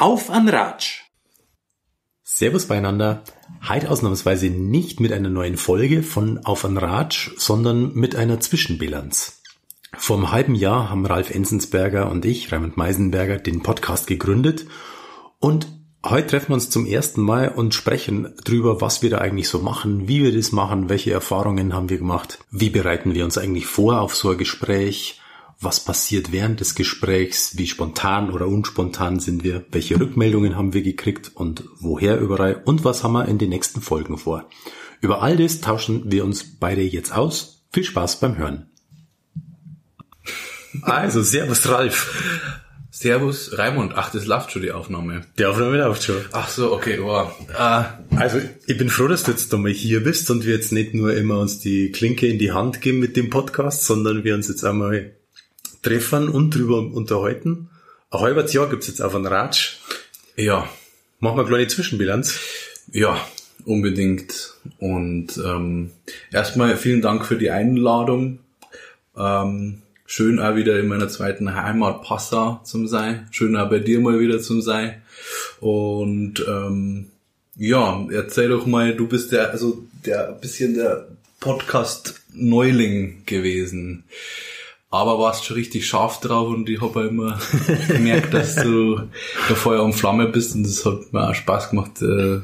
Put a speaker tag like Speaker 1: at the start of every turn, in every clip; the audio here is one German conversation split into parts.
Speaker 1: Auf an Ratsch!
Speaker 2: Servus beieinander. Heute ausnahmsweise nicht mit einer neuen Folge von Auf an Ratsch, sondern mit einer Zwischenbilanz. Vor einem halben Jahr haben Ralf Ensensberger und ich, Raimund Meisenberger, den Podcast gegründet und heute treffen wir uns zum ersten Mal und sprechen drüber, was wir da eigentlich so machen, wie wir das machen, welche Erfahrungen haben wir gemacht, wie bereiten wir uns eigentlich vor auf so ein Gespräch, was passiert während des Gesprächs, wie spontan oder unspontan sind wir, welche Rückmeldungen haben wir gekriegt und woher überall und was haben wir in den nächsten Folgen vor. Über all das tauschen wir uns beide jetzt aus. Viel Spaß beim Hören.
Speaker 1: Also, Servus Ralf. Servus Raimund. Ach, das läuft schon die Aufnahme.
Speaker 2: Die Aufnahme läuft schon.
Speaker 1: Ach so, okay, wow.
Speaker 2: Ah, also ich bin froh, dass du jetzt einmal hier bist und wir jetzt nicht nur immer uns die Klinke in die Hand geben mit dem Podcast, sondern wir uns jetzt einmal treffen und drüber unterhalten. Ein halbes Jahr gibt's jetzt auf einen Ratsch.
Speaker 1: Ja.
Speaker 2: Machen wir eine kleine Zwischenbilanz.
Speaker 1: Ja, unbedingt. Und ähm, erstmal vielen Dank für die Einladung. Ähm, schön auch wieder in meiner zweiten Heimat Passau zum sein. Schön auch bei dir mal wieder zum sein. Und ähm, ja, erzähl doch mal, du bist der, also der bisschen der Podcast-Neuling gewesen aber warst schon richtig scharf drauf und ich habe immer gemerkt, dass du der Feuer und Flamme bist und es hat mir auch Spaß gemacht, äh,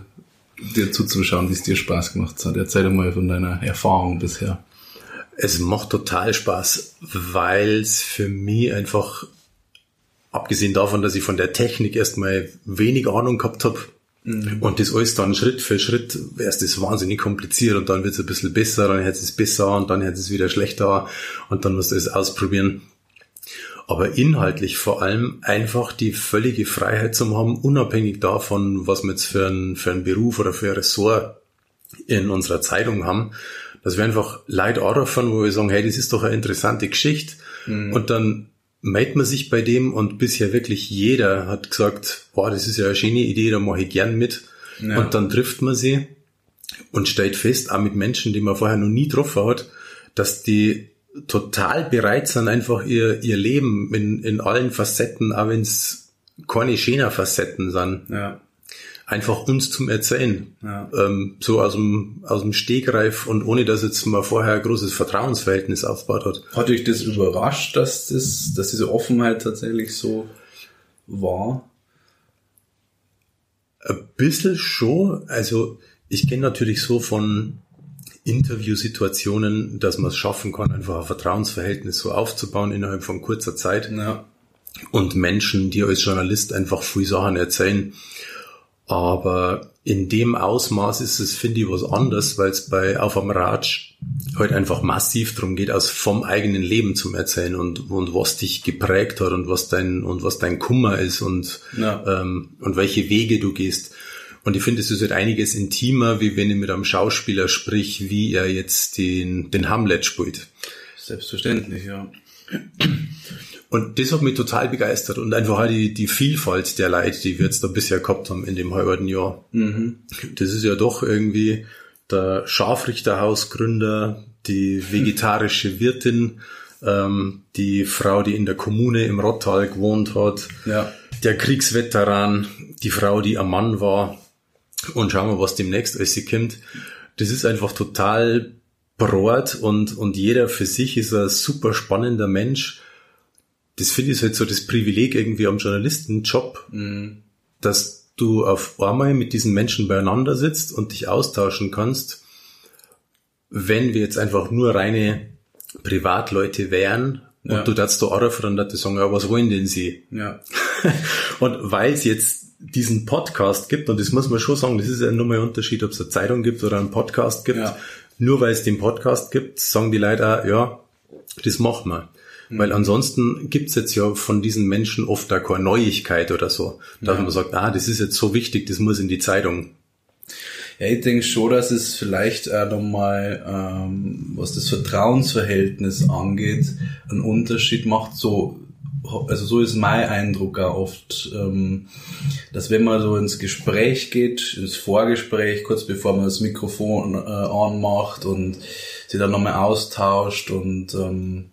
Speaker 1: dir zuzuschauen, wie es dir Spaß gemacht hat. Erzähl mal von deiner Erfahrung bisher.
Speaker 2: Es macht total Spaß, weil es für mich einfach, abgesehen davon, dass ich von der Technik erstmal wenig Ahnung gehabt habe, Mhm. Und das alles dann Schritt für Schritt, erst ist wahnsinnig kompliziert und dann wird es ein bisschen besser, dann wird es besser und dann wird es wieder schlechter und dann musst du es ausprobieren. Aber inhaltlich vor allem einfach die völlige Freiheit zu haben, unabhängig davon, was wir jetzt für einen, für einen Beruf oder für ein Ressort in unserer Zeitung haben, dass wir einfach Leute anrufen, wo wir sagen, hey, das ist doch eine interessante Geschichte. Mhm. Und dann meldet man sich bei dem und bisher wirklich jeder hat gesagt, boah, das ist ja eine schöne Idee, da mache ich gern mit. Ja. Und dann trifft man sie und stellt fest, auch mit Menschen, die man vorher noch nie getroffen hat, dass die total bereit sind, einfach ihr, ihr Leben in, in allen Facetten, auch wenn es keine schöner Facetten sind, ja einfach uns zum Erzählen. Ja. Ähm, so aus dem, aus dem Stegreif und ohne dass jetzt mal vorher ein großes Vertrauensverhältnis aufgebaut hat.
Speaker 1: Hat euch das überrascht, dass das, dass diese Offenheit tatsächlich so war?
Speaker 2: Ein bisschen schon. Also ich kenne natürlich so von Interviewsituationen, dass man es schaffen kann, einfach ein Vertrauensverhältnis so aufzubauen innerhalb von kurzer Zeit. Ja. Und Menschen, die als Journalist einfach viel Sachen erzählen, aber in dem Ausmaß ist es, finde ich, was anderes, weil es bei Auf am Ratsch halt einfach massiv darum geht, aus vom eigenen Leben zu erzählen und, und was dich geprägt hat und was dein, und was dein Kummer ist und, ja. ähm, und welche Wege du gehst. Und ich finde, es ist halt einiges intimer, wie wenn ich mit einem Schauspieler sprich, wie er jetzt den, den Hamlet spielt.
Speaker 1: Selbstverständlich, ja.
Speaker 2: Und das hat mich total begeistert und einfach halt die, die Vielfalt der Leute, die wir jetzt da bisher gehabt haben in dem halben Jahr. Mhm. Das ist ja doch irgendwie der Scharfrichterhausgründer, die vegetarische Wirtin, ähm, die Frau, die in der Kommune im Rottal gewohnt hat, ja. der Kriegsveteran, die Frau, die ein Mann war. Und schauen wir, was demnächst alles kommt. Das ist einfach total brot und, und jeder für sich ist ein super spannender Mensch das finde ich halt so das Privileg irgendwie am Journalistenjob, mhm. dass du auf einmal mit diesen Menschen beieinander sitzt und dich austauschen kannst. Wenn wir jetzt einfach nur reine Privatleute wären und ja. du darfst da anrufen und sagen, ja, was wollen denn sie? Ja. und weil es jetzt diesen Podcast gibt, und das muss man schon sagen, das ist ja nur mal ein Unterschied, ob es eine Zeitung gibt oder einen Podcast gibt. Ja. Nur weil es den Podcast gibt, sagen die Leute auch, ja, das machen wir. Weil ansonsten gibt's jetzt ja von diesen Menschen oft da keine Neuigkeit oder so. Dass ja. man sagt, ah, das ist jetzt so wichtig, das muss in die Zeitung.
Speaker 1: Ja, ich denke schon, dass es vielleicht auch nochmal, ähm, was das Vertrauensverhältnis angeht, einen Unterschied macht. So, also so ist mein Eindruck auch oft, ähm, dass wenn man so ins Gespräch geht, ins Vorgespräch, kurz bevor man das Mikrofon äh, anmacht und sich dann nochmal austauscht und ähm,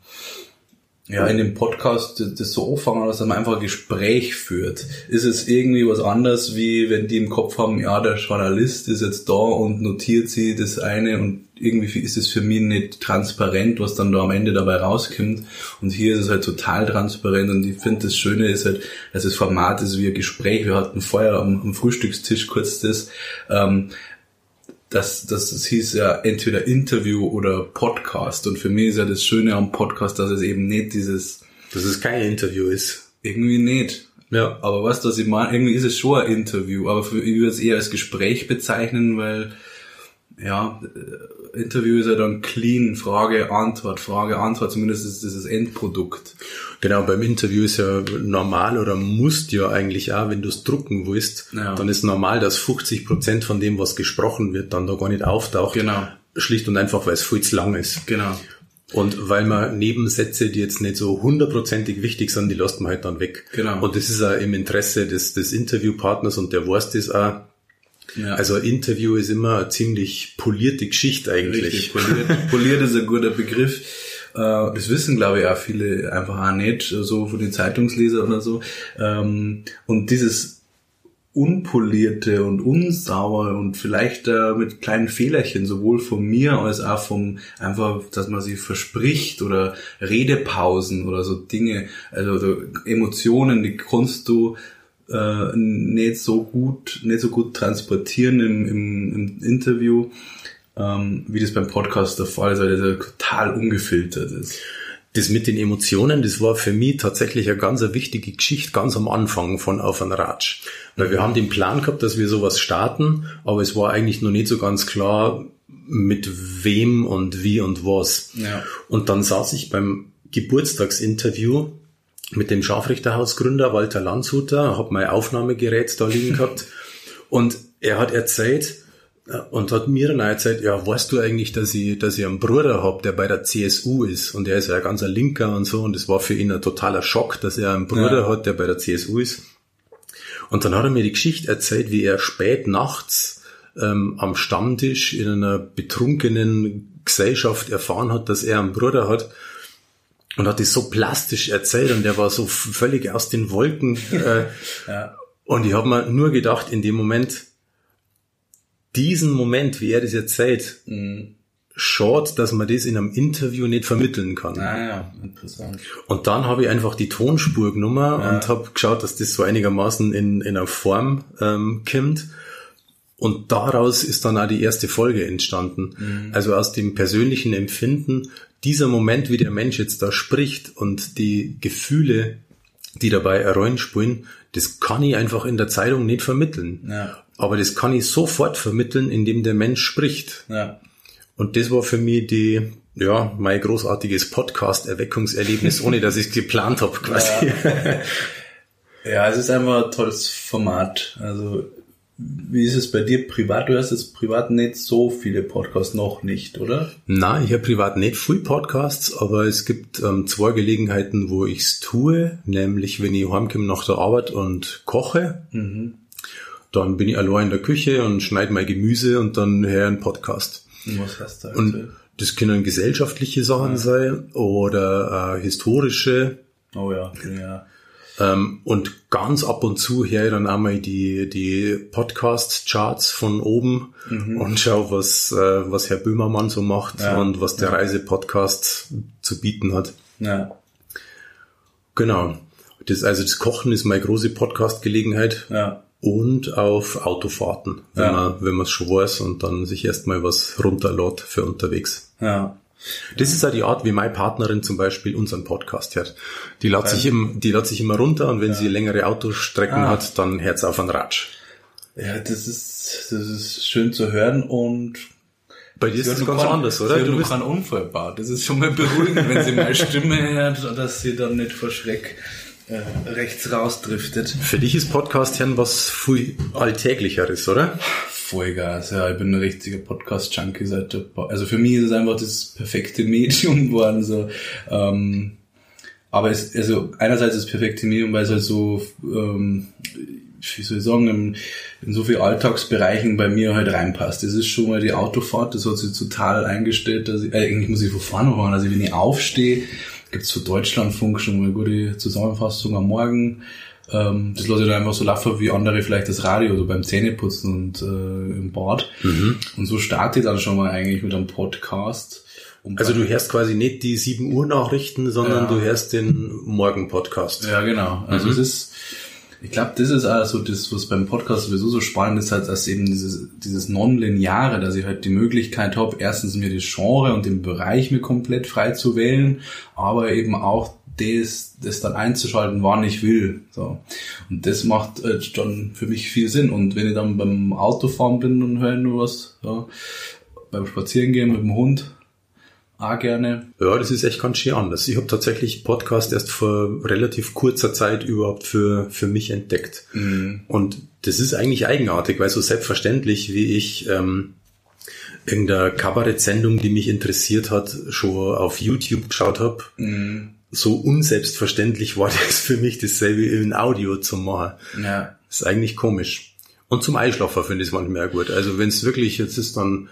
Speaker 1: ja, in dem Podcast das so anfangen, dass man einfach ein Gespräch führt. Ist es irgendwie was anderes, wie wenn die im Kopf haben, ja, der Journalist ist jetzt da und notiert sie das eine und irgendwie ist es für mich nicht transparent, was dann da am Ende dabei rauskommt. Und hier ist es halt total transparent und ich finde das Schöne ist halt, dass das Format ist wie ein Gespräch. Wir hatten vorher am, am Frühstückstisch kurz das, ähm, das, das, das hieß ja entweder Interview oder Podcast. Und für mich ist ja das Schöne am Podcast, dass es eben nicht dieses...
Speaker 2: Dass es kein Interview ist.
Speaker 1: Irgendwie nicht.
Speaker 2: Ja.
Speaker 1: Aber was das ich meine, irgendwie ist es schon ein Interview. Aber für, ich würde es eher als Gespräch bezeichnen, weil ja, äh, Interview ist ja dann clean, Frage, Antwort, Frage, Antwort, zumindest ist das das Endprodukt.
Speaker 2: Genau, beim Interview ist ja normal oder musst ja eigentlich auch, wenn du es drucken willst,
Speaker 1: Ja.
Speaker 2: dann ist normal, dass 50 Prozent von dem, was gesprochen wird, dann da gar nicht auftaucht.
Speaker 1: Genau.
Speaker 2: Schlicht und einfach, weil es viel zu lang ist.
Speaker 1: Genau.
Speaker 2: Und weil man Nebensätze, die jetzt nicht so hundertprozentig wichtig sind, die lässt man halt dann weg.
Speaker 1: Genau.
Speaker 2: Und das ist auch im Interesse des, des Interviewpartners und der weiß das auch.
Speaker 1: Ja.
Speaker 2: Also Interview ist immer eine ziemlich polierte Geschichte eigentlich.
Speaker 1: Richtig, poliert, poliert ist ein guter Begriff. Äh, Das wissen, glaube ich, auch viele einfach auch nicht, so von den Zeitungsleser oder so. Ähm, Und dieses unpolierte und unsauer und vielleicht äh, mit kleinen Fehlerchen, sowohl von mir als auch vom einfach, dass man sich verspricht oder Redepausen oder so Dinge, also so Emotionen, die kannst du äh, nicht so gut, nicht so gut transportieren im, im, im Interview, ähm, wie das beim Podcast der Fall ist, weil das ja total ungefiltert ist.
Speaker 2: Das mit den Emotionen, das war für mich tatsächlich eine ganz eine wichtige Geschichte ganz am Anfang von Auf ein Ratsch. Weil wir haben den Plan gehabt, dass wir sowas starten, aber es war eigentlich noch nicht so ganz klar, mit wem und wie und was.
Speaker 1: Ja.
Speaker 2: Und dann saß ich beim Geburtstagsinterview mit dem Scharfrichterhausgründer Walter Landshuter, habe mein Aufnahmegerät da liegen gehabt und er hat erzählt äh, und hat mir dann erzählt, ja, weißt du eigentlich, dass ich, dass ich einen Bruder hab, der bei der CSU ist und er ist ja ein ganzer Linker und so und das war für ihn ein totaler Schock, dass er einen Bruder
Speaker 1: Ja.
Speaker 2: hat, der bei der CSU ist. Und dann hat er mir die Geschichte erzählt, wie er spät nachts ähm, am Stammtisch in einer betrunkenen Gesellschaft erfahren hat, dass er einen Bruder hat und hat das so plastisch erzählt und der war so völlig aus den Wolken. Äh,
Speaker 1: Ja.
Speaker 2: und ich habe mir nur gedacht, in dem Moment, diesen Moment, wie er das erzählt, schade, dass man das in einem Interview nicht vermitteln kann.
Speaker 1: Ah ja, interessant.
Speaker 2: Und dann habe ich einfach die Tonspur genommen
Speaker 1: Ja.
Speaker 2: und habe geschaut, dass das so einigermaßen in, in einer Form ähm, kommt. Und daraus ist dann auch die erste Folge entstanden. Also aus dem persönlichen Empfinden, dieser Moment, wie der Mensch jetzt da spricht und die Gefühle, die dabei spielen, das kann ich einfach in der Zeitung nicht vermitteln.
Speaker 1: Ja.
Speaker 2: Aber das kann ich sofort vermitteln, indem der Mensch spricht.
Speaker 1: Ja.
Speaker 2: Und das war für mich die, ja, mein großartiges Podcast-Erweckungserlebnis, ohne dass ich es geplant habe quasi.
Speaker 1: Ja, es ist einfach ein tolles Format. Also, wie ist es bei dir privat? Du hast jetzt privat nicht so viele Podcasts noch nicht, oder?
Speaker 2: Na, ich habe privat nicht viel Podcasts, aber es gibt ähm, zwei Gelegenheiten, wo ich's tue, nämlich wenn ich heimkomme nach der Arbeit und koche, dann bin ich allein in der Küche und schneide mein Gemüse und dann höre ich einen Podcast.
Speaker 1: Was hast du da
Speaker 2: Und das können gesellschaftliche Sachen sein oder äh, historische
Speaker 1: Oh ja, ja.
Speaker 2: Ähm, und ganz ab und zu höre ich dann einmal die, die Podcast-Charts von oben und schau, was, äh, was Herr Böhmermann so macht
Speaker 1: Ja.
Speaker 2: und was der Reisepodcast zu bieten hat.
Speaker 1: Ja,
Speaker 2: Genau. Das, also das Kochen ist meine große Podcast-Gelegenheit
Speaker 1: ja.
Speaker 2: und auf Autofahrten, wenn
Speaker 1: Ja.
Speaker 2: man, wenn man es schon weiß und dann sich erstmal was runterlädt für unterwegs.
Speaker 1: Ja.
Speaker 2: Das ist ja die Art, wie meine Partnerin zum Beispiel unseren Podcast hört. Die lädt sich, im, die lädt sich immer runter und wenn sie längere Autostrecken
Speaker 1: Ah.
Speaker 2: hat, dann hört auf einen Ratsch.
Speaker 1: Ja, das ist, das ist schön zu hören und
Speaker 2: Bei dir ist
Speaker 1: Sie
Speaker 2: das ganz
Speaker 1: keinen-
Speaker 2: anders,
Speaker 1: Sie
Speaker 2: oder?
Speaker 1: hat
Speaker 2: Du bist,
Speaker 1: keinen Unfall gebaut. Das ist schon mal beruhigend, wenn sie meine Stimme hört, dass sie dann nicht vor Schreck äh, rechts rausdriftet.
Speaker 2: für dich ist Podcast hören was viel alltäglicheres, oder?
Speaker 1: Vollgas, ja, ich bin ein richtiger Podcast-Junkie seit der Pa- Also für mich ist es einfach das perfekte Medium geworden. So. Ähm, aber es, also einerseits das perfekte Medium, weil es halt so, ähm, wie soll ich sagen, in, in so vielen Alltagsbereichen bei mir halt reinpasst. Das ist schon mal die Autofahrt, das hat sich total eingestellt, dass ich, äh, eigentlich muss ich von vorne fahren, also wenn ich aufstehe, gibt's für Deutschlandfunk schon mal eine gute Zusammenfassung am Morgen. Ähm, das lasse ich dann einfach so laufen wie andere vielleicht das Radio, so beim Zähneputzen und äh, im Bad.
Speaker 2: Mhm.
Speaker 1: Und so starte ich dann schon mal eigentlich mit einem Podcast. Um
Speaker 2: Also du hörst quasi nicht die 7 Uhr Nachrichten, sondern
Speaker 1: Ja.
Speaker 2: du hörst den Morgen-Podcast.
Speaker 1: Ja, genau. Also es ist, ich glaube, das ist auch so das, was beim Podcast sowieso so spannend ist, halt, dass eben dieses, dieses Non-Lineare, dass ich halt die Möglichkeit habe, erstens mir das Genre und den Bereich mir komplett frei zu wählen, aber eben auch das, das dann einzuschalten, wann ich will. So. Und das macht äh, dann für mich viel Sinn. Und wenn ich dann beim Autofahren bin und höre nur was, ja, beim Spazierengehen mit dem Hund, auch gerne.
Speaker 2: Ja, das ist echt ganz schön anders. Ich habe tatsächlich Podcast erst vor relativ kurzer Zeit überhaupt für, für mich entdeckt. Und das ist eigentlich eigenartig, weil so selbstverständlich, wie ich ähm, irgendeine Kabarett-Sendung, die mich interessiert hat, schon auf YouTube geschaut habe, so unselbstverständlich war das für mich, dasselbe in Audio zu machen.
Speaker 1: Ja.
Speaker 2: Das ist eigentlich komisch. Und zum Einschlafen finde ich es manchmal auch gut. Also wenn es wirklich, jetzt ist dann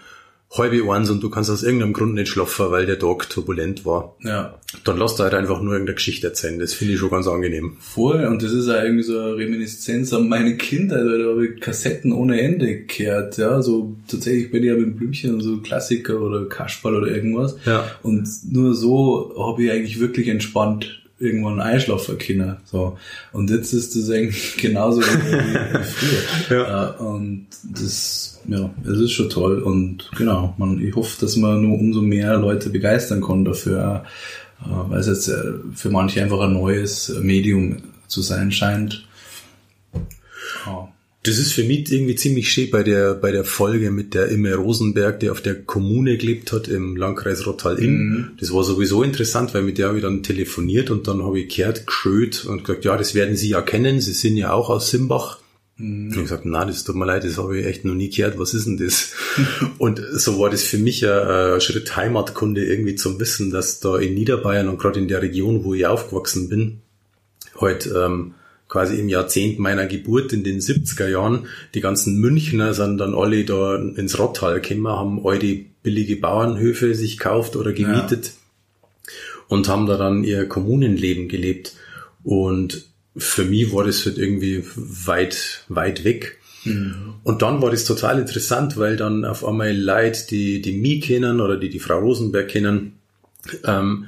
Speaker 2: halbe eins und du kannst aus irgendeinem Grund nicht schlafen, weil der Tag turbulent war,
Speaker 1: Ja.
Speaker 2: dann lass da halt einfach nur irgendeine Geschichte erzählen. Das finde ich schon ganz angenehm.
Speaker 1: Voll, und das ist ja irgendwie so eine Reminiszenz an meine Kindheit, weil da habe ich Kassetten ohne Ende gehört, ja, so tatsächlich bin ich ja mit Blümchen und so Klassiker oder Kasperl oder irgendwas.
Speaker 2: Ja.
Speaker 1: Und nur so habe ich eigentlich wirklich entspannt irgendwann einschlafen können, so. Und jetzt ist das eigentlich genauso wie, wie früher.
Speaker 2: Ja.
Speaker 1: Äh, und das, ja, es ist schon toll und genau, man, ich hoffe, dass man nur umso mehr Leute begeistern kann dafür, äh, weil es jetzt äh, für manche einfach ein neues Medium zu sein scheint. Ja.
Speaker 2: Das ist für mich irgendwie ziemlich schön bei der, bei der Folge mit der Imme Rosenberg, die auf der Kommune gelebt hat im Landkreis Rottal-Inn. Das war sowieso interessant, weil mit der habe ich dann telefoniert und dann habe ich gehört, geschöt und gesagt, ja, das werden Sie ja kennen, Sie sind ja auch aus Simbach. Und ich gesagt, na, das tut mir leid, das habe ich echt noch nie gehört, was ist denn das? und so war das für mich ein, ein Schritt Heimatkunde irgendwie zum Wissen, dass da in Niederbayern und gerade in der Region, wo ich aufgewachsen bin, halt ähm, quasi im Jahrzehnt meiner Geburt in den 70er Jahren, die ganzen Münchner sind dann alle da ins Rottal gekommen, haben alte billige Bauernhöfe sich gekauft oder gemietet und haben da dann ihr Kommunenleben gelebt. Und für mich war das halt irgendwie weit, weit weg. Und dann war das total interessant, weil dann auf einmal Leute, die, die mich kennen oder die die Frau Rosenberg kennen, ähm,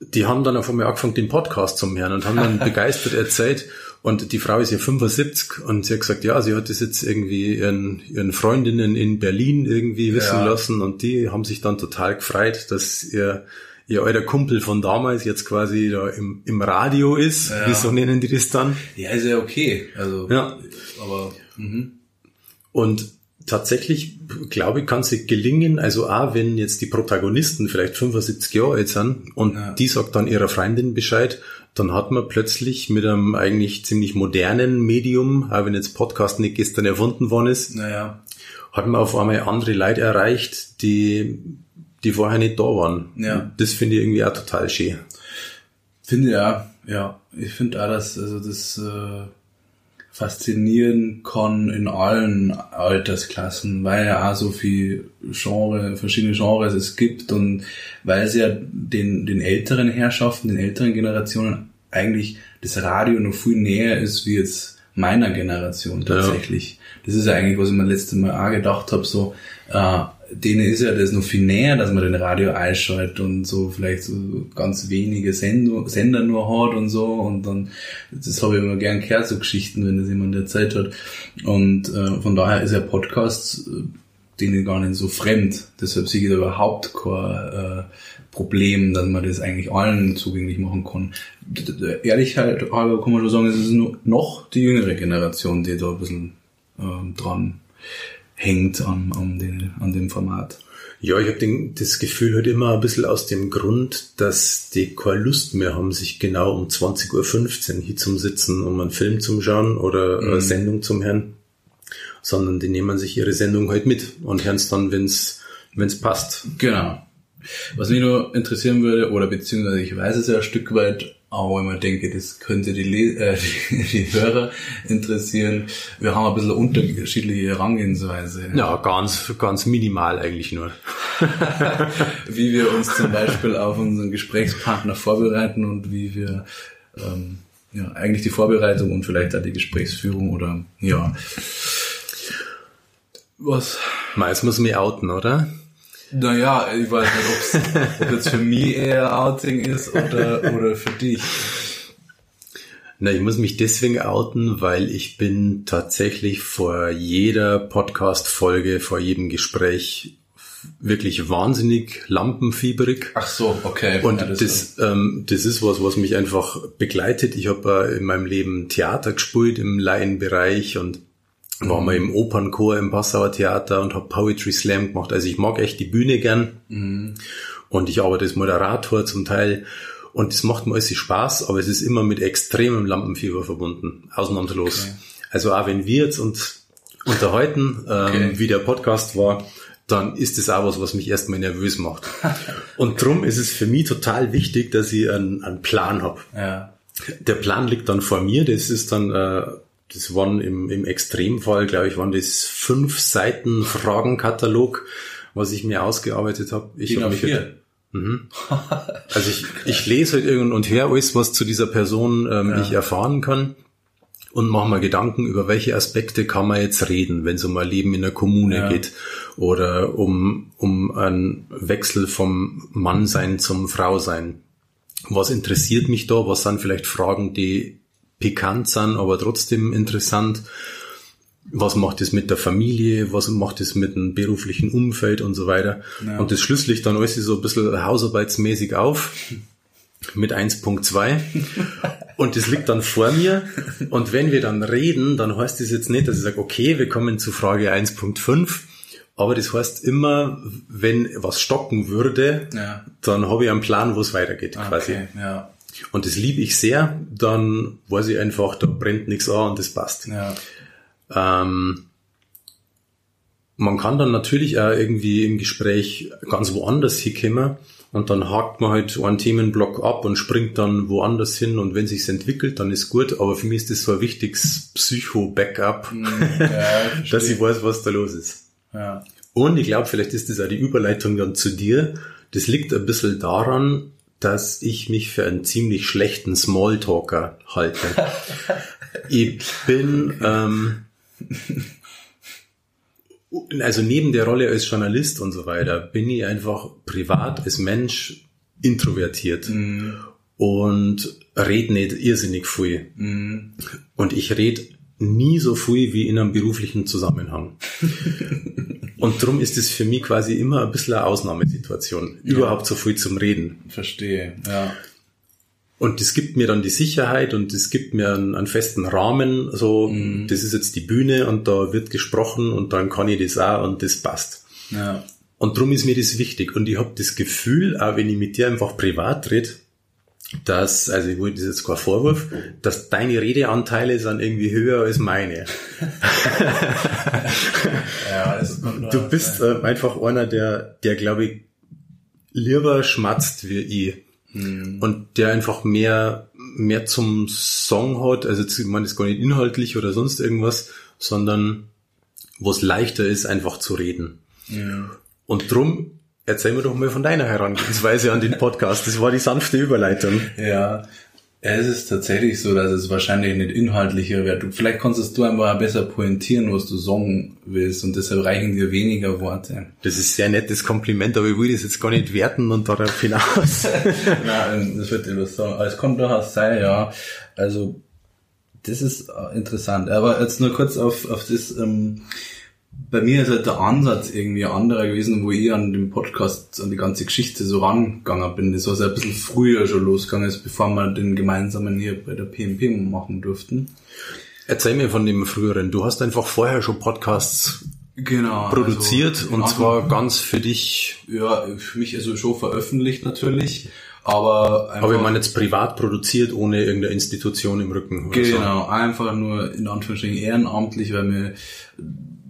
Speaker 2: die haben dann auf einmal angefangen, den Podcast zu hören und haben dann begeistert erzählt. Und die Frau ist ja 75 und sie hat gesagt, ja, sie hat das jetzt irgendwie ihren, ihren Freundinnen in Berlin irgendwie wissen
Speaker 1: Ja.
Speaker 2: lassen und die haben sich dann total gefreut, dass ihr, ihr alter Kumpel von damals jetzt quasi da im, im Radio ist.
Speaker 1: Ja.
Speaker 2: Wieso nennen die das dann?
Speaker 1: ja, ist ja okay. Also,
Speaker 2: Ja.
Speaker 1: aber mhm.
Speaker 2: Und tatsächlich, glaube ich, kann es sich gelingen, also auch wenn jetzt die Protagonisten vielleicht 75 Jahre alt sind und
Speaker 1: Ja.
Speaker 2: die sagt dann ihrer Freundin Bescheid, dann hat man plötzlich mit einem eigentlich ziemlich modernen Medium, auch wenn jetzt Podcast nicht gestern erfunden worden ist,
Speaker 1: naja,
Speaker 2: hat man auf einmal andere Leute erreicht, die, die vorher nicht da waren.
Speaker 1: Ja.
Speaker 2: Das finde ich irgendwie auch total schön.
Speaker 1: finde ja, ja, ich finde auch, dass also das äh, faszinieren kann in allen Altersklassen, weil ja auch so viel Genre, verschiedene Genres es gibt und weil es ja den, den älteren Herrschaften, den älteren Generationen eigentlich das Radio noch viel näher ist wie jetzt meiner Generation tatsächlich. Das ist ja eigentlich, was ich mir letztes Mal auch gedacht habe, so, äh, denen ist ja das noch viel näher, dass man den Radio einschaltet und so vielleicht so ganz wenige Sendo Sender nur hat und so. Und dann, das habe ich immer gern gehört, so Geschichten, wenn das jemand erzählt hat. Und äh, von daher ist ja Podcast äh, denen gar nicht so fremd, deshalb sehe ich da überhaupt kein äh, Problem, dass man das eigentlich allen zugänglich machen kann. Ehrlichkeit halber kann man schon sagen, es ist nur noch die jüngere Generation, die da ein bisschen ähm, dran hängt an, an, den, an dem Format.
Speaker 2: Ja, ich habe das Gefühl halt immer ein bisschen aus dem Grund, dass die keine Lust mehr haben, sich genau um 20.15 Uhr hier zum Sitzen, um einen Film zum Schauen oder eine Sendung zum Hören, sondern die nehmen sich ihre Sendung halt mit und hören es dann, wenn's wenn's passt.
Speaker 1: Genau. Was mich nur interessieren würde, oder beziehungsweise ich weiß es ja ein Stück weit, aber wenn man denke, das könnte die, Le äh, die, die Hörer interessieren, wir haben ein bisschen unterschiedliche Herangehensweise.
Speaker 2: Ja, ganz, ganz minimal eigentlich nur.
Speaker 1: wie wir uns zum Beispiel auf unseren Gesprächspartner vorbereiten und wie wir ähm, ja, eigentlich die Vorbereitung und vielleicht auch die Gesprächsführung oder ja.
Speaker 2: Was? Meist muss mich outen, oder?
Speaker 1: Naja, ich weiß nicht, ob es für mich eher Outing ist oder, oder für dich.
Speaker 2: Na, ich muss mich deswegen outen, weil ich bin tatsächlich vor jeder Podcast-Folge, vor jedem Gespräch wirklich wahnsinnig lampenfieberig.
Speaker 1: Ach so, okay.
Speaker 2: Und ja, das, das, ähm, das ist was, was mich einfach begleitet. Ich habe äh, in meinem Leben Theater gespielt im Laienbereich und war mal im Opernchor im Passauer Theater und habe Poetry Slam gemacht. Also ich mag echt die Bühne gern. Mhm. Und ich arbeite als Moderator zum Teil. Und das macht mir alles Spaß, aber es ist immer mit extremem Lampenfieber verbunden. Ausnahmslos. Okay. Also auch wenn wir jetzt uns unterhalten, ähm, okay. wie der Podcast war, dann ist das auch was, was mich erstmal nervös macht. Und drum ist es für mich total wichtig, dass ich einen, einen Plan habe. Ja. Der Plan liegt dann vor mir, das ist dann äh, das waren im, im Extremfall, glaube ich, waren das fünf Seiten Fragenkatalog, was ich mir ausgearbeitet habe. Ich
Speaker 1: habe mich hier.
Speaker 2: Mhm. Also ich, ich lese halt irgend und her alles, was zu dieser Person ähm, ja. ich erfahren kann und mache mir Gedanken, über welche Aspekte kann man jetzt reden, wenn es um ein Leben in der Kommune ja. geht oder um, um einen Wechsel vom Mannsein zum Frausein. Was interessiert mich da? Was sind vielleicht Fragen, die pikant sind, aber trotzdem interessant. Was macht es mit der Familie? Was macht es mit dem beruflichen Umfeld und so weiter? Ja. Und das schlüssel ich dann alles so ein bisschen hausarbeitsmäßig auf mit 1.2 und das liegt dann vor mir und wenn wir dann reden, dann heißt das jetzt nicht, dass ich sage, okay, wir kommen zu Frage 1.5, aber das heißt immer, wenn was stocken würde, ja. dann habe ich einen Plan, wo es weitergeht
Speaker 1: ah, quasi. Okay, ja.
Speaker 2: Und das liebe ich sehr, dann weiß ich einfach, da brennt nichts an und das passt. Ja. Ähm, man kann dann natürlich auch irgendwie im Gespräch ganz woanders hinkommen und dann hakt man halt einen Themenblock ab und springt dann woanders hin und wenn sich's entwickelt, dann ist gut, aber für mich ist das so ein wichtiges Psycho-Backup, mm, ja, dass ich weiß, was da los ist. Ja. Und ich glaube, vielleicht ist das auch die Überleitung dann zu dir. Das liegt ein bisschen daran, dass ich mich für einen ziemlich schlechten Smalltalker halte. ich bin, ähm, also neben der Rolle als Journalist und so weiter, bin ich einfach privat als Mensch introvertiert mm. und rede nicht irrsinnig viel. Mm. Und ich rede nie so viel wie in einem beruflichen Zusammenhang. Und darum ist es für mich quasi immer ein bisschen eine Ausnahmesituation, ja. überhaupt so viel zum Reden.
Speaker 1: Verstehe, ja.
Speaker 2: Und das gibt mir dann die Sicherheit und das gibt mir einen, einen festen Rahmen, so, mhm. das ist jetzt die Bühne und da wird gesprochen und dann kann ich das auch und das passt. Ja. Und darum ist mir das wichtig. Und ich habe das Gefühl, auch wenn ich mit dir einfach privat rede, dass, also ich wollte das jetzt kein Vorwurf, dass deine Redeanteile sind irgendwie höher als meine. ja, du bist äh, einfach einer, der, der glaube ich lieber schmatzt wie ich. Hm. Und der einfach mehr, mehr zum Song hat, also ich meine, das ist gar nicht inhaltlich oder sonst irgendwas, sondern wo es leichter ist, einfach zu reden. Ja. Und drum Erzähl mir doch mal von deiner Herangehensweise an den Podcast. Das war die sanfte Überleitung.
Speaker 1: Ja, es ist tatsächlich so, dass es wahrscheinlich nicht inhaltlicher wird. Vielleicht konntest du einfach besser pointieren, was du sagen willst und deshalb reichen dir weniger Worte.
Speaker 2: Das ist sehr nettes Kompliment, aber ich will das jetzt gar nicht werten und darauf hinaus.
Speaker 1: Nein, das wird dir was sagen. Aber es kommt durchaus sein, ja. Also, das ist äh, interessant. Aber jetzt nur kurz auf, auf das, ähm, bei mir ist halt der Ansatz irgendwie anderer gewesen, wo ich an dem Podcast, an die ganze Geschichte so rangegangen bin. Das war so ein bisschen früher schon losgegangen ist, bevor wir den gemeinsamen hier bei der PMP machen durften.
Speaker 2: Erzähl mir von dem früheren. Du hast einfach vorher schon Podcasts genau, produziert also, und also, zwar ganz für dich.
Speaker 1: Ja, für mich also schon veröffentlicht natürlich. Aber,
Speaker 2: einfach, aber ich meine jetzt privat produziert, ohne irgendeine Institution im Rücken.
Speaker 1: Genau, so. einfach nur in Anführungsstrichen ehrenamtlich, weil mir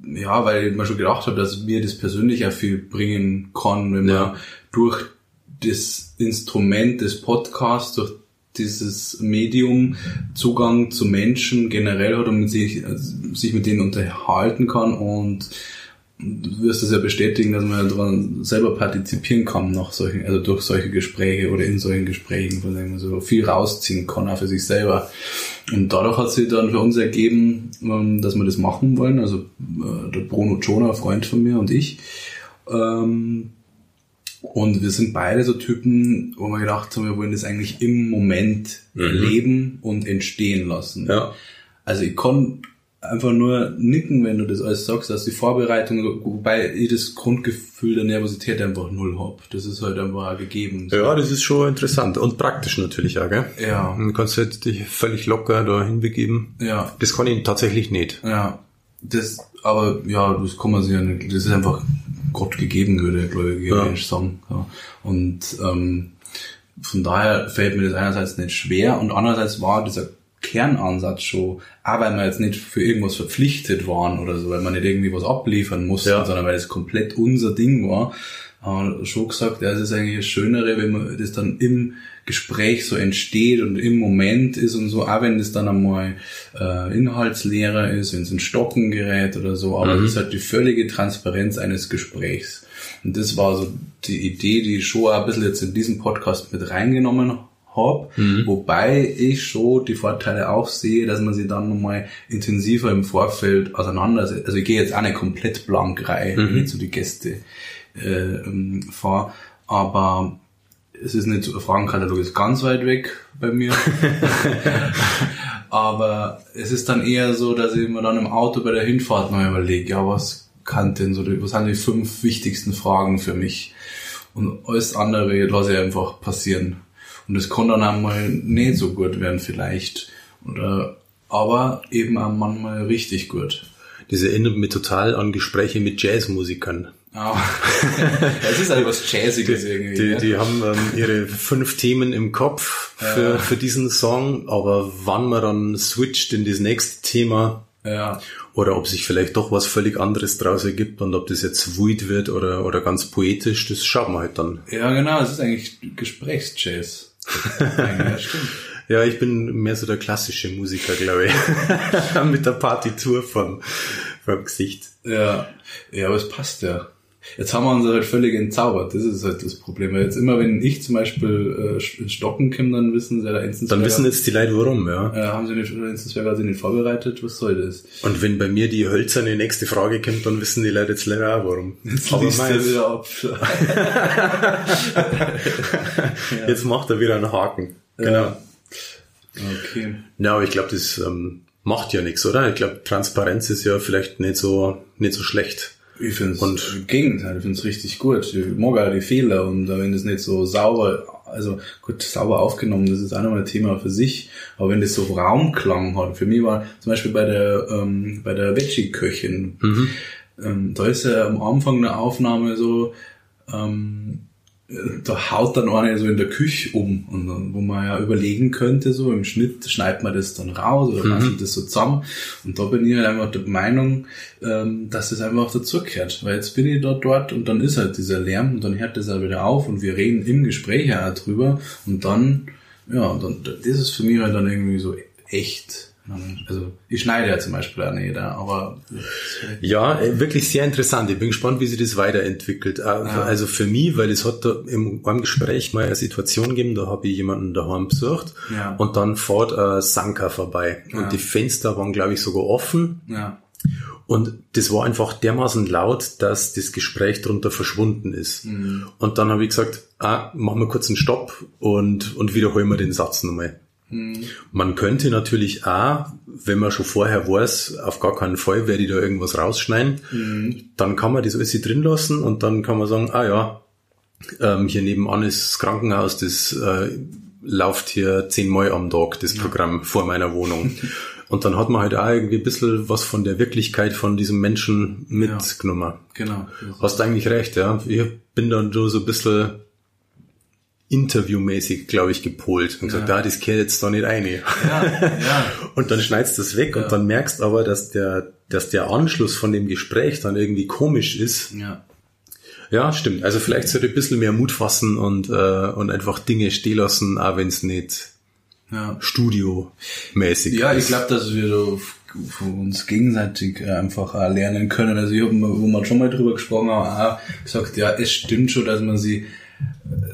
Speaker 1: ja, weil ich mir schon gedacht habe, dass mir das persönlich auch viel bringen kann, wenn man ja. durch das Instrument des Podcasts, durch dieses Medium Zugang zu Menschen generell hat und sich, also sich mit denen unterhalten kann und du wirst es ja bestätigen, dass man daran selber partizipieren kann nach solchen, also durch solche Gespräche oder in solchen Gesprächen, von denen man so viel rausziehen kann, auch für sich selber. Und dadurch hat sich dann für uns ergeben, ähm, dass wir das machen wollen, also äh, der Bruno Jonah, Freund von mir und ich. Ähm, und wir sind beide so Typen, wo wir gedacht haben, wir wollen das eigentlich im Moment mhm. leben und entstehen lassen.
Speaker 2: Ja.
Speaker 1: Also ich kann einfach nur nicken, wenn du das alles sagst, dass die Vorbereitung, wobei ich das Grundgefühl der Nervosität einfach null hab. Das ist halt einfach gegeben.
Speaker 2: So. Ja, das ist schon interessant und praktisch natürlich auch, gell?
Speaker 1: Ja.
Speaker 2: Du kannst halt dich völlig locker da hinbegeben.
Speaker 1: Ja.
Speaker 2: Das kann ich tatsächlich nicht.
Speaker 1: Ja. Das, aber ja, das kann man sich ja nicht, das ist einfach Gott gegeben, würde der gläubige ja. Mensch sagen. Ja. Und ähm, von daher fällt mir das einerseits nicht schwer und andererseits war dieser Kernansatz schon, auch weil wir jetzt nicht für irgendwas verpflichtet waren oder so, weil man nicht irgendwie was abliefern musste, ja. sondern weil es komplett unser Ding war, wir schon gesagt, ja, es ist eigentlich das Schönere, wenn man das dann im Gespräch so entsteht und im Moment ist und so, auch wenn das dann einmal äh, inhaltsleerer ist, wenn es in Stocken gerät oder so, aber es mhm. ist halt die völlige Transparenz eines Gesprächs. Und das war so die Idee, die ich schon ein bisschen jetzt in diesen Podcast mit reingenommen habe, mhm. wobei ich schon die Vorteile auch sehe, dass man sie dann nochmal intensiver im Vorfeld auseinandersetzt. Also ich gehe jetzt auch nicht komplett blank rein, mhm. wenn ich zu die Gäste äh, ähm, fahre, aber es ist nicht so, der Fragenkatalog ist ganz weit weg bei mir. aber es ist dann eher so, dass ich mir dann im Auto bei der Hinfahrt noch überlege, ja, was kann denn so, was sind die fünf wichtigsten Fragen für mich? Und alles andere lasse ich einfach passieren. Und es kann dann einmal nicht so gut werden vielleicht. Oder, aber eben auch manchmal richtig gut.
Speaker 2: Das erinnert mich total an Gespräche mit Jazzmusikern.
Speaker 1: Oh. das ist halt was Jazziges irgendwie.
Speaker 2: Die, die, die haben ähm, ihre fünf Themen im Kopf für, ja. für diesen Song, aber wann man dann switcht in das nächste Thema,
Speaker 1: ja.
Speaker 2: Oder ob sich vielleicht doch was völlig anderes draus ergibt und ob das jetzt Void wird oder, oder ganz poetisch, das schauen wir halt dann.
Speaker 1: Ja, genau, es ist eigentlich Gesprächsjazz. ja,
Speaker 2: ich bin mehr so der klassische Musiker, glaube ich. Mit der Partitur vom, vom Gesicht.
Speaker 1: Ja, ja, aber es passt ja. Jetzt haben wir uns halt völlig entzaubert. Das ist halt das Problem. Weil jetzt immer, wenn ich zum Beispiel äh, Stocken komme, dann wissen sie,
Speaker 2: der Dann wissen jetzt die Leute warum, ja.
Speaker 1: Äh, haben sie nicht, oder Enzensberger nicht vorbereitet, was soll das?
Speaker 2: Und wenn bei mir die hölzerne nächste Frage kommt, dann wissen die Leute jetzt leider auch warum. Jetzt Aber meins, wieder ab. jetzt macht er wieder einen Haken.
Speaker 1: Genau. Ja. Okay.
Speaker 2: Ja, aber ich glaube, das ähm, macht ja nichts, oder? Ich glaube, Transparenz ist ja vielleicht nicht so, nicht so schlecht.
Speaker 1: Ich finde es im Gegenteil, ich finde es richtig gut. Ich mag auch die Fehler und wenn das nicht so sauber, also gut, sauber aufgenommen, das ist auch nochmal ein Thema für sich, aber wenn das so Raumklang hat, für mich war zum Beispiel bei der, ähm, bei der Veggie-Köchin, mhm. ähm, da ist ja am Anfang der Aufnahme so, ähm, da haut dann einer so in der Küche um und dann, wo man ja überlegen könnte, so im Schnitt schneidet man das dann raus oder mhm. das so zusammen. Und da bin ich einfach der Meinung, ähm, dass das einfach dazugehört. Weil jetzt bin ich da dort und dann ist halt dieser Lärm und dann hört das auch wieder auf und wir reden im Gespräch auch drüber und dann, ja, dann, das ist für mich halt dann irgendwie so echt. Also ich schneide ja zum Beispiel auch nicht, aber
Speaker 2: ja, äh, wirklich sehr interessant. Ich bin gespannt, wie sich das weiterentwickelt. Äh. Also für mich, weil es hat da im Gespräch mal eine Situation gegeben, da habe ich jemanden daheim besucht
Speaker 1: ja.
Speaker 2: und dann fährt ein Sanka vorbei und ja. die Fenster waren, glaube ich, sogar offen.
Speaker 1: Ja.
Speaker 2: Und das war einfach dermaßen laut, dass das Gespräch drunter verschwunden ist. Mhm. Und dann habe ich gesagt, ah, machen wir kurz einen Stopp und, und wiederholen wir den Satz nochmal. Mhm. Man könnte natürlich auch, wenn man schon vorher weiß, auf gar keinen Fall werde ich da irgendwas rausschneiden, mhm. dann kann man das alles drin lassen und dann kann man sagen, ah ja, ähm, hier nebenan ist das Krankenhaus, das äh, läuft hier zehnmal am Tag, das ja. Programm vor meiner Wohnung. Und dann hat man halt auch irgendwie ein bisschen was von der Wirklichkeit von diesem Menschen mitgenommen. Ja,
Speaker 1: genau.
Speaker 2: Hast eigentlich recht, ja. Ich bin dann so ein bisschen interviewmäßig, glaube ich, gepolt und gesagt, ja. ah, das kehrt jetzt da nicht ein. Ja,
Speaker 1: ja.
Speaker 2: und dann schneidest du das weg ja. und dann merkst aber, dass der, dass der Anschluss von dem Gespräch dann irgendwie komisch ist.
Speaker 1: Ja.
Speaker 2: Ja, stimmt. Also vielleicht sollte ein bisschen mehr Mut fassen und, äh, und einfach Dinge stehen lassen, auch wenn es nicht
Speaker 1: Ja.
Speaker 2: Studio-mäßig
Speaker 1: Ja, ich
Speaker 2: ist.
Speaker 1: glaube, dass wir da von uns gegenseitig äh, einfach auch lernen können. Also ich habe, wo wir schon mal drüber gesprochen haben, auch gesagt, ja, es stimmt schon, dass man sie äh,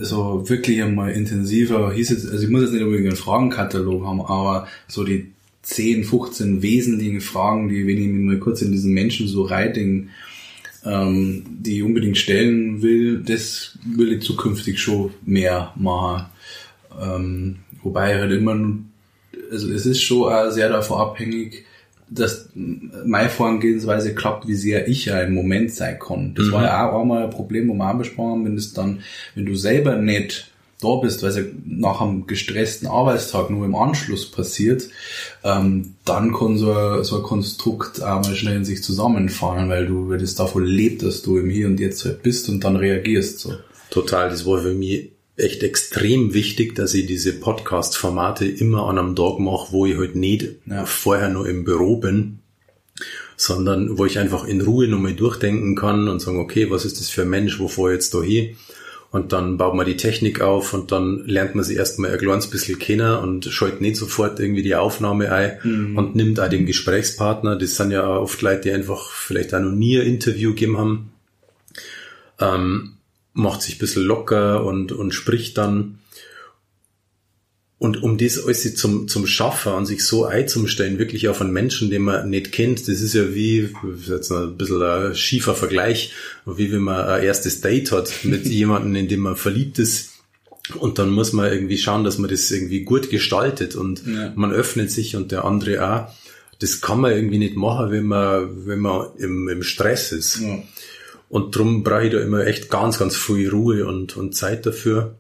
Speaker 1: so wirklich einmal intensiver, hieß jetzt, also ich muss jetzt nicht unbedingt einen Fragenkatalog haben, aber so die 10, 15 wesentlichen Fragen, die, wenn ich mich mal kurz in diesen Menschen so reitingen, ähm, die ich unbedingt stellen will, das will ich zukünftig schon mehr machen. Ähm, wobei halt immer, also es ist schon sehr davon abhängig, dass meine Vorgehensweise klappt, wie sehr ich ja im Moment sein kann. Das war ja auch einmal ein Problem, wo wir auch besprochen haben, wenn es dann, wenn du selber nicht da bist, weil es ja nach einem gestressten Arbeitstag nur im Anschluss passiert, ähm, dann kann so ein, so ein Konstrukt auch mal schnell in sich zusammenfallen, weil du, weil das davon lebt, dass du im Hier und Jetzt halt bist und dann reagierst so.
Speaker 2: Total, das war für mich echt extrem wichtig, dass ich diese Podcast-Formate immer an einem Tag mache, wo ich halt nicht
Speaker 1: Ja.
Speaker 2: vorher nur im Büro bin, sondern wo ich einfach in Ruhe nochmal durchdenken kann und sagen, okay, was ist das für ein Mensch, wo fahr ich jetzt da hin? Und dann baut man die Technik auf und dann lernt man sie erstmal ein kleines bisschen kennen und schaut nicht sofort irgendwie die Aufnahme ein und nimmt auch den Gesprächspartner. Das sind ja oft Leute, die einfach vielleicht auch noch nie ein Interview gegeben haben ähm, macht sich ein bisschen locker und, und spricht dann. Und um das alles zum, zum Schaffen und sich so einzustellen, wirklich auf einen Menschen, den man nicht kennt, das ist ja wie, jetzt ein bisschen ein schiefer Vergleich, wie wenn man ein erstes Date hat mit jemandem, in dem man verliebt ist. Und dann muss man irgendwie schauen, dass man das irgendwie gut gestaltet und
Speaker 1: Ja.
Speaker 2: man öffnet sich und der andere auch. Das kann man irgendwie nicht machen, wenn man, wenn man im, im Stress ist.
Speaker 1: Ja.
Speaker 2: Und drum brauche ich da immer echt ganz, ganz viel Ruhe und, und Zeit dafür.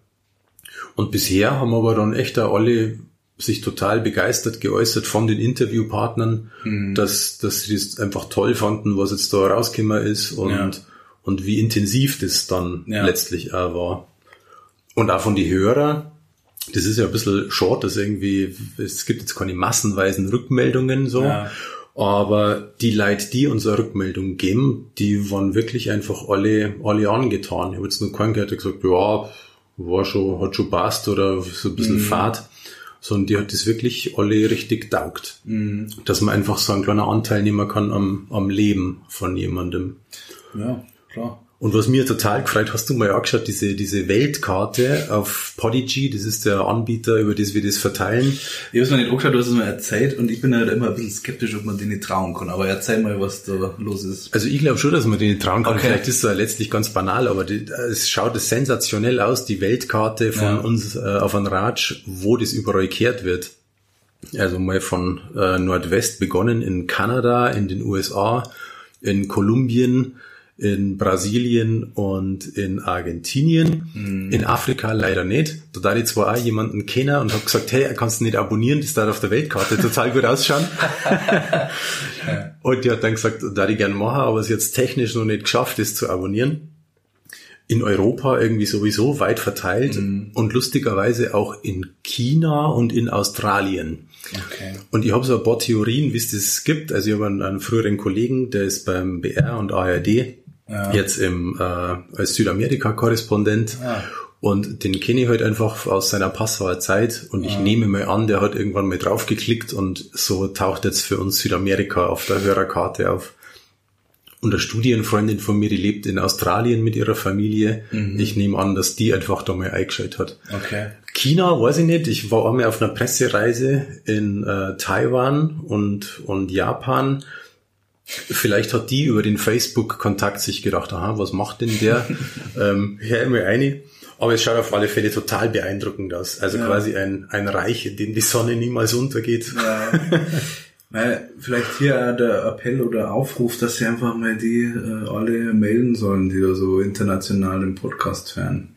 Speaker 2: Und bisher haben aber dann echt auch alle sich total begeistert geäußert von den Interviewpartnern, dass, dass sie das einfach toll fanden, was jetzt da rausgekommen ist und,
Speaker 1: Ja.
Speaker 2: und wie intensiv das dann
Speaker 1: Ja.
Speaker 2: letztlich auch war. Und auch von die Hörer, das ist ja ein bisschen short, dass irgendwie, es gibt jetzt keine massenweisen Rückmeldungen so.
Speaker 1: Ja.
Speaker 2: Aber die Leute, die uns eine Rückmeldung geben, die waren wirklich einfach alle, alle angetan. Ich habe jetzt nur keinen gehört, der gesagt, ja, war schon, hat schon passt oder so ein bisschen Fahrt. Sondern die hat das wirklich alle richtig taugt. Dass man einfach so einen kleinen Anteil nehmen kann am, am Leben von jemandem.
Speaker 1: ja, klar.
Speaker 2: Und was mir total gefreut, hast du mal angeschaut, diese, diese Weltkarte auf Podigy, das ist der Anbieter, über das wir das verteilen.
Speaker 1: Ich hab's mir nicht angeschaut, du hast es mir erzählt und ich bin halt immer ein bisschen skeptisch, ob man denen nicht trauen kann. Aber erzähl mal, was da los ist.
Speaker 2: Also ich glaube schon, dass man den nicht trauen kann.
Speaker 1: Okay.
Speaker 2: Vielleicht ist es ja letztlich ganz banal, aber die, es schaut sensationell aus, die Weltkarte von
Speaker 1: Ja.
Speaker 2: uns äh, auf ein Ratsch, wo das überall kehrt wird. Also mal von äh, Nordwest begonnen in Kanada, in den USA, in Kolumbien, in Brasilien und in Argentinien. In Afrika leider nicht. Da da ich zwar auch jemanden kennen und habe gesagt, hey, kannst du nicht abonnieren, das darf auf der Weltkarte total gut ausschauen. Und die hat dann gesagt, da ich gern machen, aber es jetzt technisch noch nicht geschafft, das zu abonnieren. In Europa irgendwie sowieso weit verteilt und lustigerweise auch in China und in Australien.
Speaker 1: Okay.
Speaker 2: Und ich habe so ein paar Theorien, wie es das gibt. Also ich habe einen, einen früheren Kollegen, der ist beim BR und ARD,
Speaker 1: Ja.
Speaker 2: jetzt im, äh, als Südamerika-Korrespondent.
Speaker 1: Ah.
Speaker 2: Und den kenne ich halt einfach aus seiner Passauer Zeit. Und ich nehme mal an, der hat irgendwann mal draufgeklickt und so taucht jetzt für uns Südamerika auf der Hörerkarte auf. Und eine Studienfreundin von mir, die lebt in Australien mit ihrer Familie. Ich nehme an, dass die einfach da mal eingeschaltet hat.
Speaker 1: Okay.
Speaker 2: China weiß ich nicht. Ich war einmal auf einer Pressereise in äh, Taiwan und, und Japan. Vielleicht hat die über den Facebook-Kontakt sich gedacht, aha, was macht denn der? ähm, hör mir eine. Aber es schaut auf alle Fälle total beeindruckend aus. Also quasi ein, ein Reich, in dem die Sonne niemals untergeht.
Speaker 1: Ja. Weil vielleicht hier der Appell oder Aufruf, dass sie einfach mal die äh, alle melden sollen, die da so international den Podcast hören.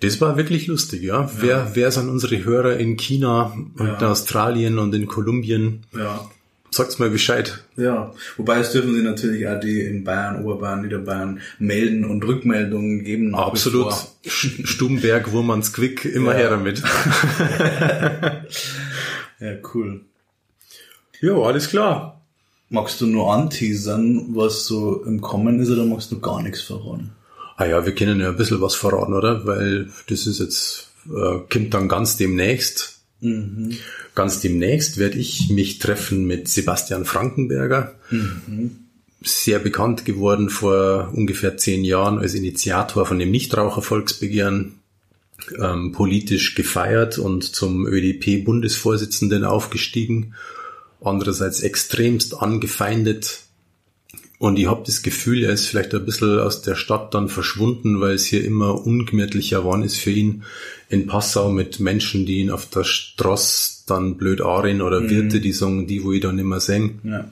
Speaker 2: Das war wirklich lustig, ja. Wer, wer sind unsere Hörer in China und
Speaker 1: Ja.
Speaker 2: in Australien und in Kolumbien?
Speaker 1: Ja.
Speaker 2: Sagt's mal Bescheid.
Speaker 1: Ja, wobei es dürfen sie natürlich auch die in Bayern, Oberbayern, Niederbayern melden und Rückmeldungen geben.
Speaker 2: Absolut. Stubenberg, Wurmans Quick, immer
Speaker 1: Ja.
Speaker 2: her damit.
Speaker 1: Ja, cool.
Speaker 2: Ja, alles klar.
Speaker 1: Magst du nur anteasern, was so im Kommen ist, oder magst du gar nichts verraten?
Speaker 2: Ah ja, wir können ja ein bisschen was verraten, oder? Weil das ist jetzt, äh, kommt dann ganz demnächst. Mhm. Ganz demnächst werde ich mich treffen mit Sebastian Frankenberger. Mhm. Sehr bekannt geworden vor ungefähr zehn Jahren als Initiator von dem Nichtrauchervolksbegehren, ähm, politisch gefeiert und zum ÖDP-Bundesvorsitzenden aufgestiegen. Andererseits extremst angefeindet und ich habe das Gefühl, er ist vielleicht ein bisschen aus der Stadt dann verschwunden, weil es hier immer ungemütlicher geworden ist für ihn in Passau mit Menschen, die ihn auf der Straße dann blöd anreden oder mhm. Wirte, die sagen, die, wo ich dann immer sing. Ja.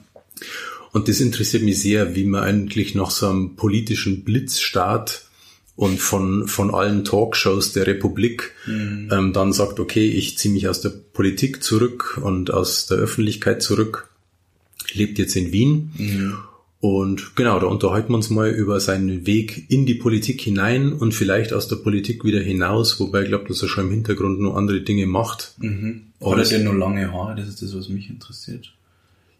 Speaker 2: Und das interessiert mich sehr, wie man eigentlich nach so einem politischen Blitzstart und von, von allen Talkshows der Republik mhm. ähm, dann sagt, okay, ich ziehe mich aus der Politik zurück und aus der Öffentlichkeit zurück, lebt jetzt in Wien. Mhm und genau, da unterhalten wir uns mal über seinen Weg in die Politik hinein und vielleicht aus der Politik wieder hinaus, wobei ich glaube, dass er schon im Hintergrund nur andere Dinge macht.
Speaker 1: Mhm. Oder der nur lange Haare, das ist das, was mich interessiert.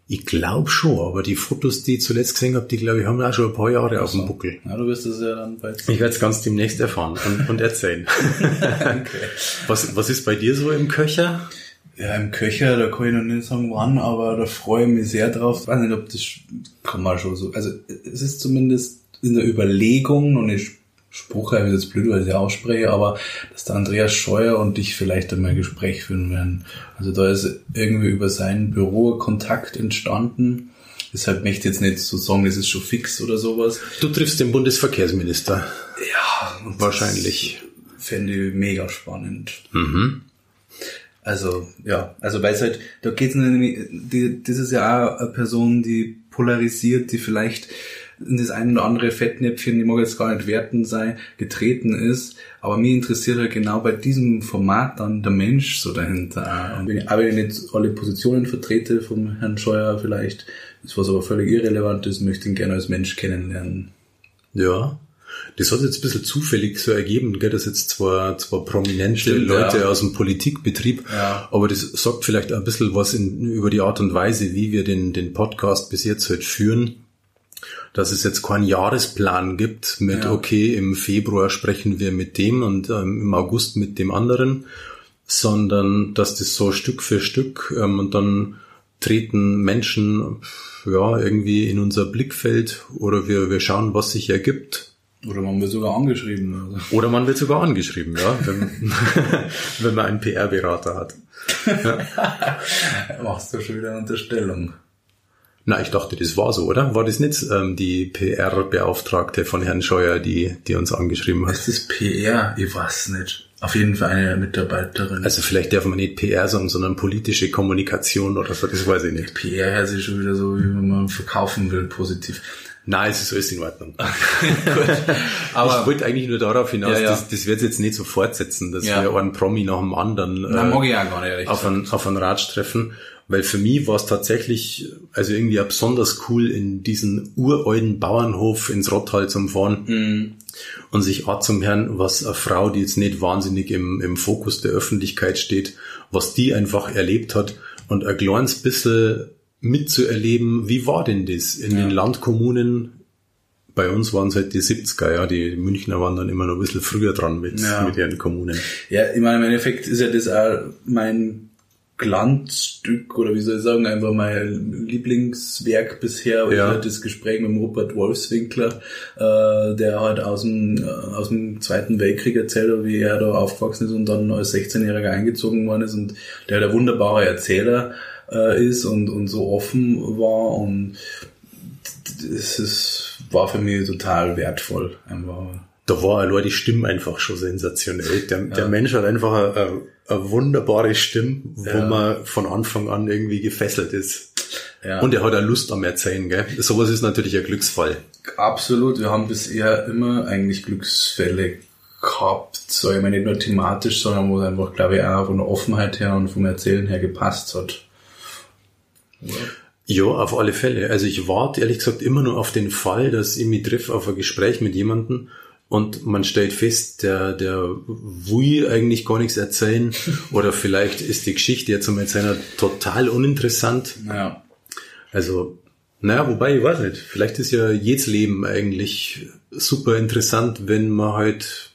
Speaker 2: Ich glaube schon, aber die Fotos, die ich zuletzt gesehen habe, die glaube ich haben auch schon ein paar Jahre also. auf dem Buckel.
Speaker 1: Ja, du wirst es ja dann bald
Speaker 2: sehen. Ich werde es ganz demnächst erfahren und, und erzählen. okay. was, was ist bei dir so im Köcher?
Speaker 1: Ja, im Köcher, da kann ich noch nicht sagen wann, aber da freue ich mich sehr drauf. Ich weiß nicht, ob das kann man schon so. Also es ist zumindest in der Überlegung und ich Spruch, ist jetzt blöd, weil ich sie ausspreche, aber dass der Andreas Scheuer und ich vielleicht einmal ein Gespräch führen werden. Also da ist irgendwie über sein Büro Kontakt entstanden. Deshalb möchte ich jetzt nicht so sagen, das ist schon fix oder sowas.
Speaker 2: Du triffst den Bundesverkehrsminister.
Speaker 1: Ja, wahrscheinlich. Fände ich mega spannend. Mhm. Also, ja, also weil es halt, da geht's nämlich, die, das ist ja auch eine Person, die polarisiert, die vielleicht in das ein oder andere Fettnäpfchen, die mag jetzt gar nicht werten sein, getreten ist. Aber mir interessiert halt genau bei diesem Format dann der Mensch so dahinter. Und wenn ich, aber wenn ich nicht alle Positionen vertrete vom Herrn Scheuer vielleicht, das was aber völlig irrelevant ist, möchte ihn gerne als Mensch kennenlernen.
Speaker 2: Ja, das hat jetzt ein bisschen zufällig so ergeben, gell, dass jetzt zwar, zwar prominente Stimmt, Leute ja. aus dem Politikbetrieb, ja. aber das sagt vielleicht ein bisschen was in, über die Art und Weise, wie wir den, den Podcast bis jetzt halt führen. Dass es jetzt keinen Jahresplan gibt mit, ja. okay, im Februar sprechen wir mit dem und ähm, im August mit dem anderen, sondern dass das so Stück für Stück ähm, und dann treten Menschen ja irgendwie in unser Blickfeld oder wir, wir schauen, was sich ergibt
Speaker 1: oder man wird sogar angeschrieben.
Speaker 2: Also. Oder man wird sogar angeschrieben, ja, wenn, wenn man einen PR-Berater hat.
Speaker 1: Ja. Machst du schon wieder eine Unterstellung.
Speaker 2: Na, ich dachte, das war so, oder? War das nicht ähm, die PR-Beauftragte von Herrn Scheuer, die, die uns angeschrieben hat?
Speaker 1: Ist das PR? Ich weiß nicht. Auf jeden Fall eine Mitarbeiterin.
Speaker 2: Also vielleicht darf man nicht PR sagen, sondern politische Kommunikation oder so, das weiß ich nicht.
Speaker 1: PR hört sich schon wieder so, wie man verkaufen will, positiv.
Speaker 2: Nein, es ist alles in Ordnung. Aber ich wollte eigentlich nur darauf hinaus, ja, ja. Das, das wird jetzt nicht so fortsetzen, dass ja. wir einen Promi nach dem anderen
Speaker 1: äh, gar nicht,
Speaker 2: auf, einen, auf einen Ratsch treffen. Weil für mich war es tatsächlich, also irgendwie auch besonders cool, in diesen uralten Bauernhof ins Rottal zu fahren mm. und sich auch zum Herrn, was eine Frau, die jetzt nicht wahnsinnig im, im Fokus der Öffentlichkeit steht, was die einfach erlebt hat und ein kleines bisschen mitzuerleben, wie war denn das in ja. den Landkommunen? Bei uns waren es halt die 70er, ja, die Münchner waren dann immer noch ein bisschen früher dran mit, ja. mit ihren Kommunen.
Speaker 1: Ja, ich meine, im Endeffekt ist ja das auch mein Glanzstück oder wie soll ich sagen, einfach mein Lieblingswerk bisher, ja. halt das Gespräch mit Rupert Wolfswinkler, äh, der halt aus dem, äh, aus dem Zweiten Weltkrieg erzählt hat, wie er da aufgewachsen ist und dann als 16-Jähriger eingezogen worden ist und der der wunderbare Erzähler äh, ist und, und so offen war und das ist, war für mich total wertvoll. Einfach.
Speaker 2: Da war allein die Stimme einfach schon sensationell. Der, ja. der Mensch hat einfach eine, eine wunderbare Stimme, wo ja. man von Anfang an irgendwie gefesselt ist. Ja. Und er hat auch Lust am Erzählen, gell? Sowas ist natürlich ein Glücksfall.
Speaker 1: Absolut. Wir haben bisher immer eigentlich Glücksfälle gehabt, so ich meine nicht nur thematisch, sondern wo es einfach, glaube ich, auch von der Offenheit her und vom Erzählen her gepasst hat.
Speaker 2: Ja, auf alle Fälle. Also ich warte ehrlich gesagt immer nur auf den Fall, dass ich mich treffe auf ein Gespräch mit jemandem und man stellt fest, der, der will eigentlich gar nichts erzählen oder vielleicht ist die Geschichte jetzt zum Erzählen total uninteressant.
Speaker 1: Ja.
Speaker 2: Also, naja, wobei, ich weiß nicht, vielleicht ist ja jedes Leben eigentlich super interessant, wenn man halt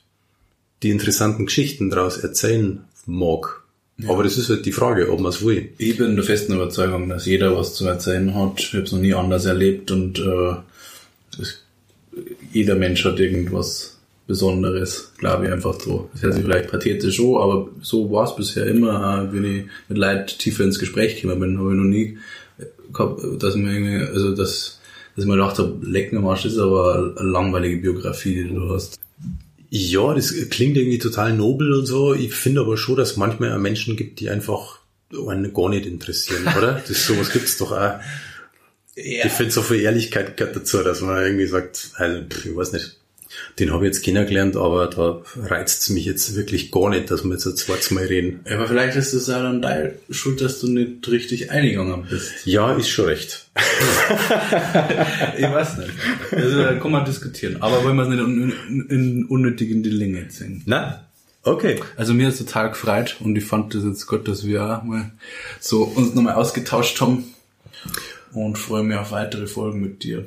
Speaker 2: die interessanten Geschichten daraus erzählen mag. Aber das ist halt die Frage, ob man es will.
Speaker 1: Ich bin der festen Überzeugung, dass jeder was zu erzählen hat. Ich habe es noch nie anders erlebt und äh, es, jeder Mensch hat irgendwas Besonderes, glaube ich einfach so. Das hört sich vielleicht pathetisch schon, aber so war es bisher immer, wenn ich mit Leuten tiefer ins Gespräch gekommen bin, habe ich noch nie gehabt, dass ich mir irgendwie, also dass, dass ich mir gedacht habe, lecken am Arsch ist aber eine langweilige Biografie, die du hast.
Speaker 2: Ja, das klingt irgendwie total nobel und so. Ich finde aber schon, dass manchmal Menschen gibt, die einfach einen gar nicht interessieren, oder? Das sowas gibt's doch auch. Ja. Ich finde so viel Ehrlichkeit gehört dazu, dass man irgendwie sagt, also ich weiß nicht, den habe ich jetzt kennengelernt, aber da reizt es mich jetzt wirklich gar nicht, dass wir jetzt ein zweites Mal reden.
Speaker 1: Aber vielleicht ist es ja dann deine Schuld, dass du nicht richtig eingegangen bist.
Speaker 2: Ja, ist schon recht.
Speaker 1: ich weiß nicht. Also, da kann man diskutieren. Aber wollen wir es nicht in, in, in unnötig in die Länge ziehen.
Speaker 2: Na, okay.
Speaker 1: Also mir ist total gefreut und ich fand das jetzt gut, dass wir auch mal so uns nochmal ausgetauscht haben und freue mich auf weitere Folgen mit dir.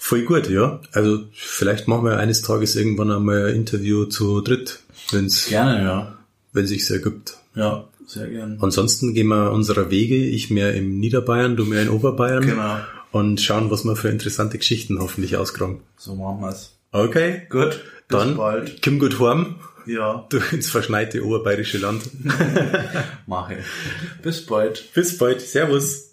Speaker 2: Voll gut, ja. Also vielleicht machen wir eines Tages irgendwann einmal ein Interview zu dritt, wenn's
Speaker 1: Gerne, ja.
Speaker 2: wenn sich's ergibt.
Speaker 1: Ja, sehr gerne.
Speaker 2: Ansonsten gehen wir unserer Wege, ich mehr im Niederbayern, du mehr in Oberbayern
Speaker 1: Genau.
Speaker 2: und schauen, was wir für interessante Geschichten hoffentlich ausgraben.
Speaker 1: So machen wir's.
Speaker 2: Okay,
Speaker 1: Gut. Bis
Speaker 2: dann
Speaker 1: bald.
Speaker 2: komm gut heim
Speaker 1: Ja,
Speaker 2: durch ins verschneite oberbayerische Land.
Speaker 1: mache. Bis bald.
Speaker 2: Bis bald, Servus.